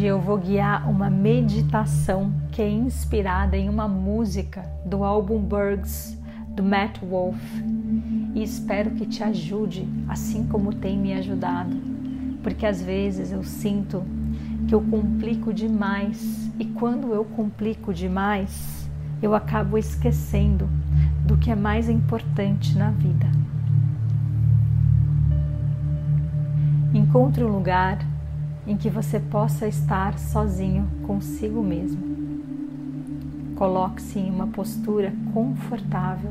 Hoje eu vou guiar uma meditação que é inspirada em uma música do álbum Birds do Matt Wolf e espero que te ajude, assim como tem me ajudado, porque às vezes eu sinto que eu complico demais e quando eu complico demais, eu acabo esquecendo do que é mais importante na vida. Encontre um lugar em que você possa estar sozinho consigo mesmo. Coloque-se em uma postura confortável,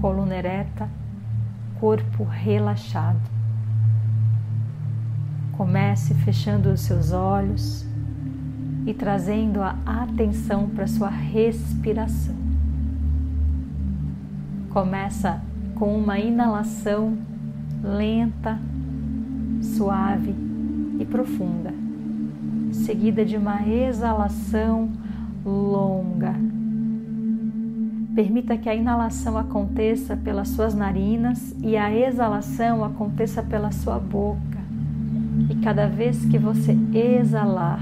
coluna ereta, corpo relaxado. Comece fechando os seus olhos e trazendo a atenção para sua respiração. Começa com uma inalação lenta, suave profunda, seguida de uma exalação longa. Permita que a inalação aconteça pelas suas narinas e a exalação aconteça pela sua boca. E cada vez que você exalar,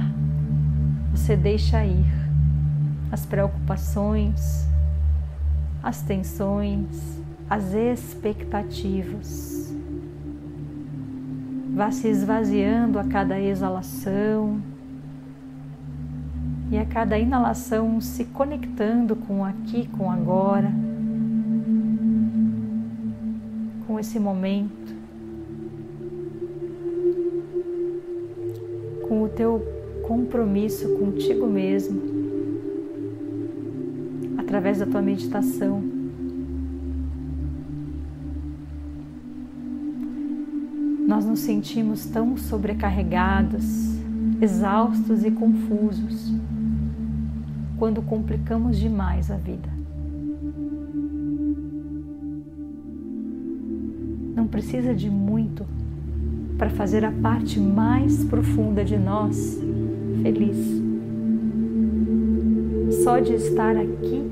você deixa ir as preocupações, as tensões, as expectativas. Vá se esvaziando a cada exalação. E a cada inalação se conectando com aqui, com agora, com esse momento, com o teu compromisso contigo mesmo, através da tua meditação. Nós nos sentimos tão sobrecarregados, exaustos e confusos quando complicamos demais a vida. Não precisa de muito para fazer a parte mais profunda de nós feliz. Só de estar aqui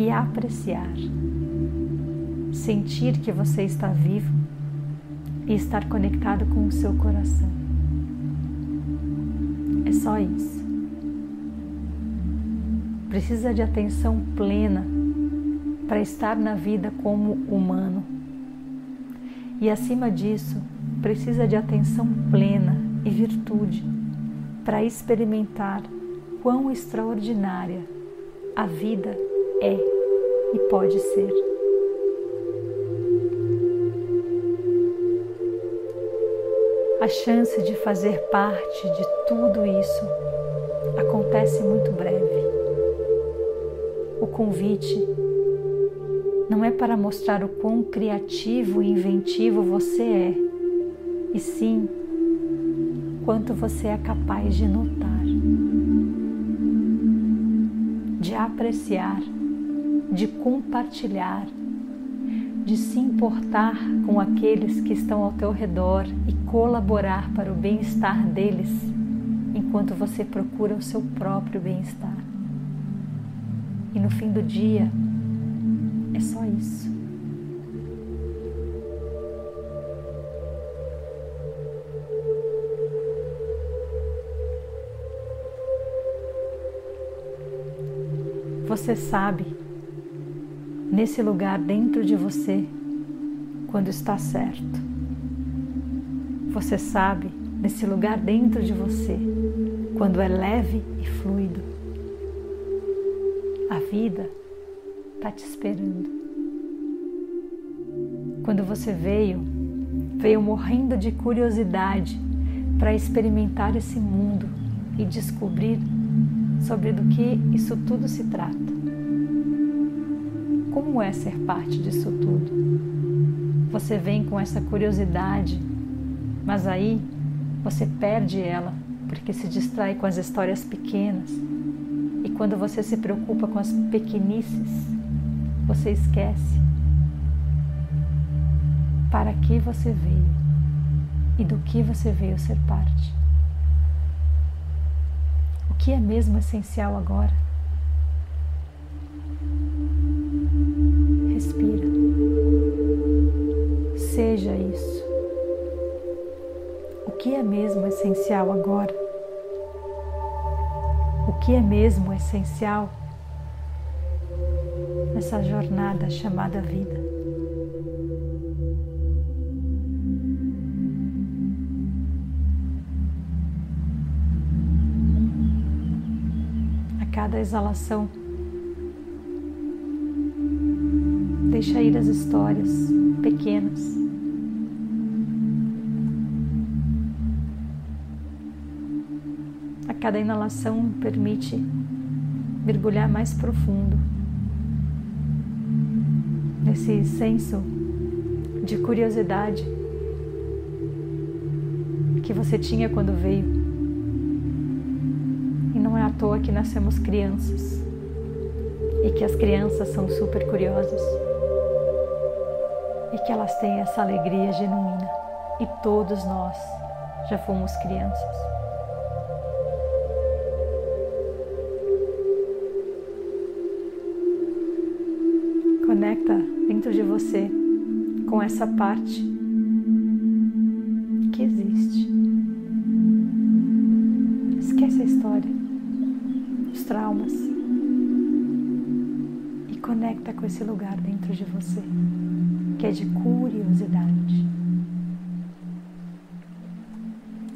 e apreciar, sentir que você está vivo e estar conectado com o seu coração. É só isso. Precisa de atenção plena para estar na vida como humano. E acima disso, precisa de atenção plena e virtude para experimentar quão extraordinária a vida é e pode ser. A chance de fazer parte de tudo isso acontece muito breve. O convite não é para mostrar o quão criativo e inventivo você é, e sim quanto você é capaz de notar, de apreciar, de compartilhar de se importar com aqueles que estão ao teu redor e colaborar para o bem-estar deles, enquanto você procura o seu próprio bem-estar. E no fim do dia, é só isso. Você sabe nesse lugar dentro de você quando está certo. Você sabe nesse lugar dentro de você quando é leve e fluido. A vida está te esperando. Quando você veio, veio morrendo de curiosidade para experimentar esse mundo e descobrir sobre do que isso tudo se trata. Como é ser parte disso tudo? Você vem com essa curiosidade, mas aí você perde ela porque se distrai com as histórias pequenas. E quando você se preocupa com as pequenices, você esquece para que você veio e do que você veio ser parte. O que é mesmo essencial agora? Que é mesmo essencial agora? O que é mesmo essencial nessa jornada chamada vida? cada exalação. Deixa ir as histórias pequenas. Cada inalação permite mergulhar mais profundo nesse senso de curiosidade que você tinha quando veio toa que nascemos crianças e que as crianças são super curiosas e que elas têm essa alegria genuína e todos nós já fomos crianças. Conecta dentro de você com essa parte que existe. Esquece a história traumas e conecta com esse lugar dentro de você que é de curiosidade,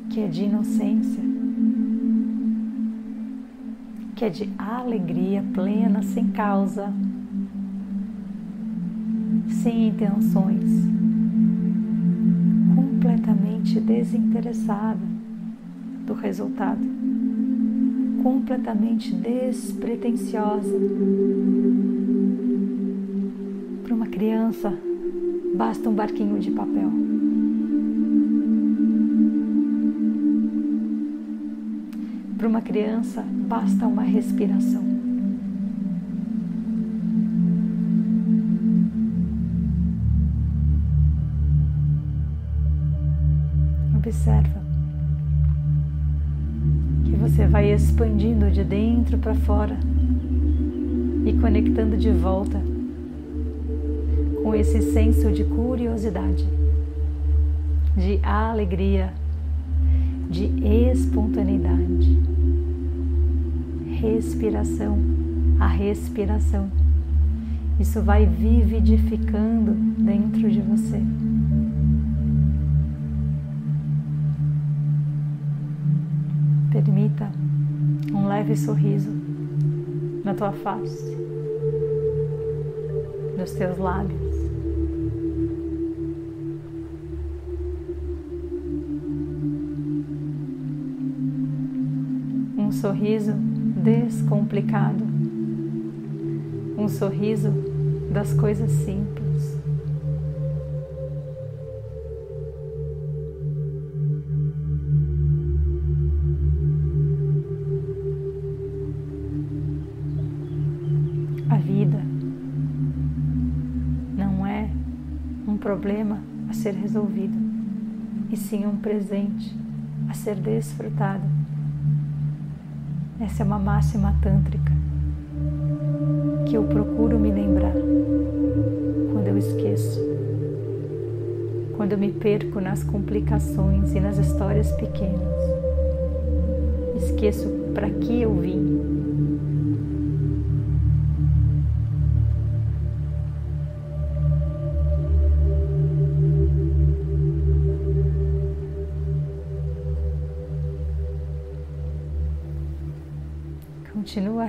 que é de inocência, que é de alegria plena, sem causa, sem intenções, completamente desinteressada do resultado completamente despretensiosa. Para uma criança, basta um barquinho de papel. Para uma criança, basta uma respiração. Observa você vai expandindo de dentro para fora e conectando de volta com esse senso de curiosidade, de alegria, de espontaneidade. Respiração, a respiração. Isso vai vividificando dentro de você. Leve sorriso na tua face, nos teus lábios. Um sorriso descomplicado, um sorriso das coisas simples. Problema a ser resolvido, e sim um presente a ser desfrutado. Essa é uma máxima tântrica que eu procuro me lembrar quando eu esqueço, quando eu me perco nas complicações e nas histórias pequenas. Esqueço para que eu vim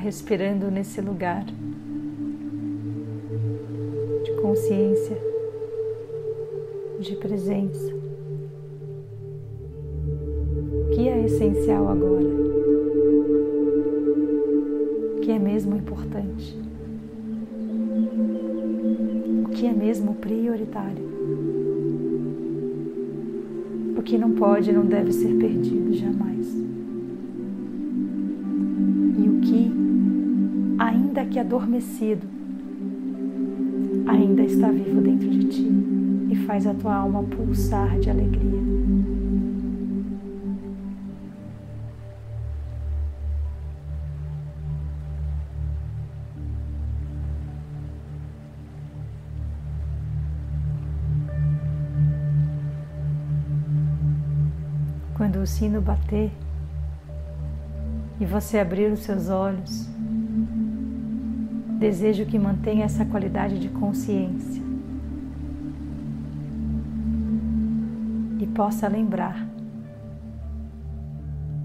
respirando nesse lugar de consciência, de presença. O que é essencial agora? O que é mesmo importante? O que é mesmo prioritário? O que não pode e não deve ser perdido jamais? Ainda que adormecido, ainda está vivo dentro de ti e faz a tua alma pulsar de alegria. Quando o sino bater e você abrir os seus olhos, Desejo que mantenha essa qualidade de consciência e possa lembrar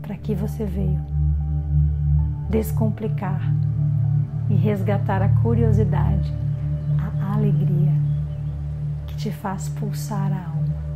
para que você veio descomplicar e resgatar a curiosidade, a alegria que te faz pulsar a alma.